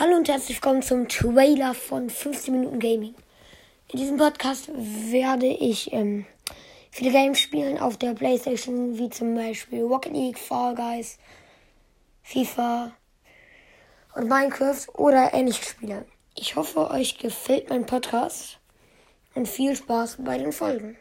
Hallo und herzlich willkommen zum Trailer von 15 Minuten Gaming. In diesem Podcast werde ich ähm, viele Games spielen auf der Playstation, wie zum Beispiel Rocket League, Fall Guys, FIFA und Minecraft oder ähnliche Spiele. Ich hoffe, euch gefällt mein Podcast und viel Spaß bei den Folgen.